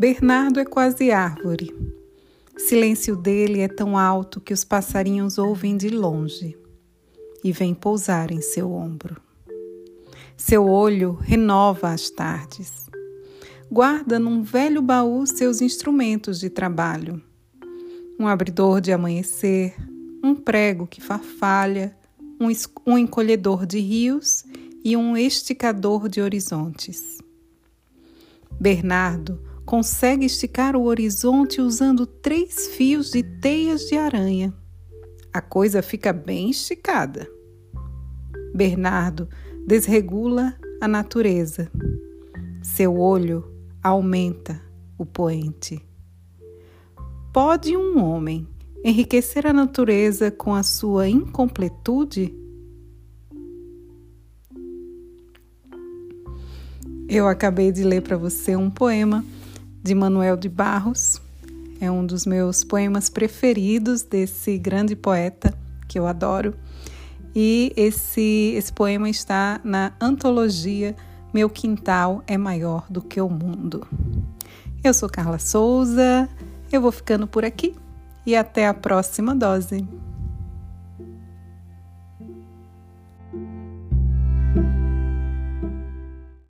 Bernardo é quase árvore. Silêncio dele é tão alto que os passarinhos ouvem de longe e vêm pousar em seu ombro. Seu olho renova as tardes. Guarda num velho baú seus instrumentos de trabalho: um abridor de amanhecer, um prego que farfalha, um, um encolhedor de rios e um esticador de horizontes. Bernardo consegue esticar o horizonte usando três fios de teias de aranha. A coisa fica bem esticada. Bernardo desregula a natureza. Seu olho aumenta o poente. Pode um homem enriquecer a natureza com a sua incompletude? Eu acabei de ler para você um poema de Manuel de Barros. É um dos meus poemas preferidos desse grande poeta que eu adoro. E esse, esse poema está na antologia Meu Quintal é Maior do que o Mundo. Eu sou Carla Souza, eu vou ficando por aqui e até a próxima dose.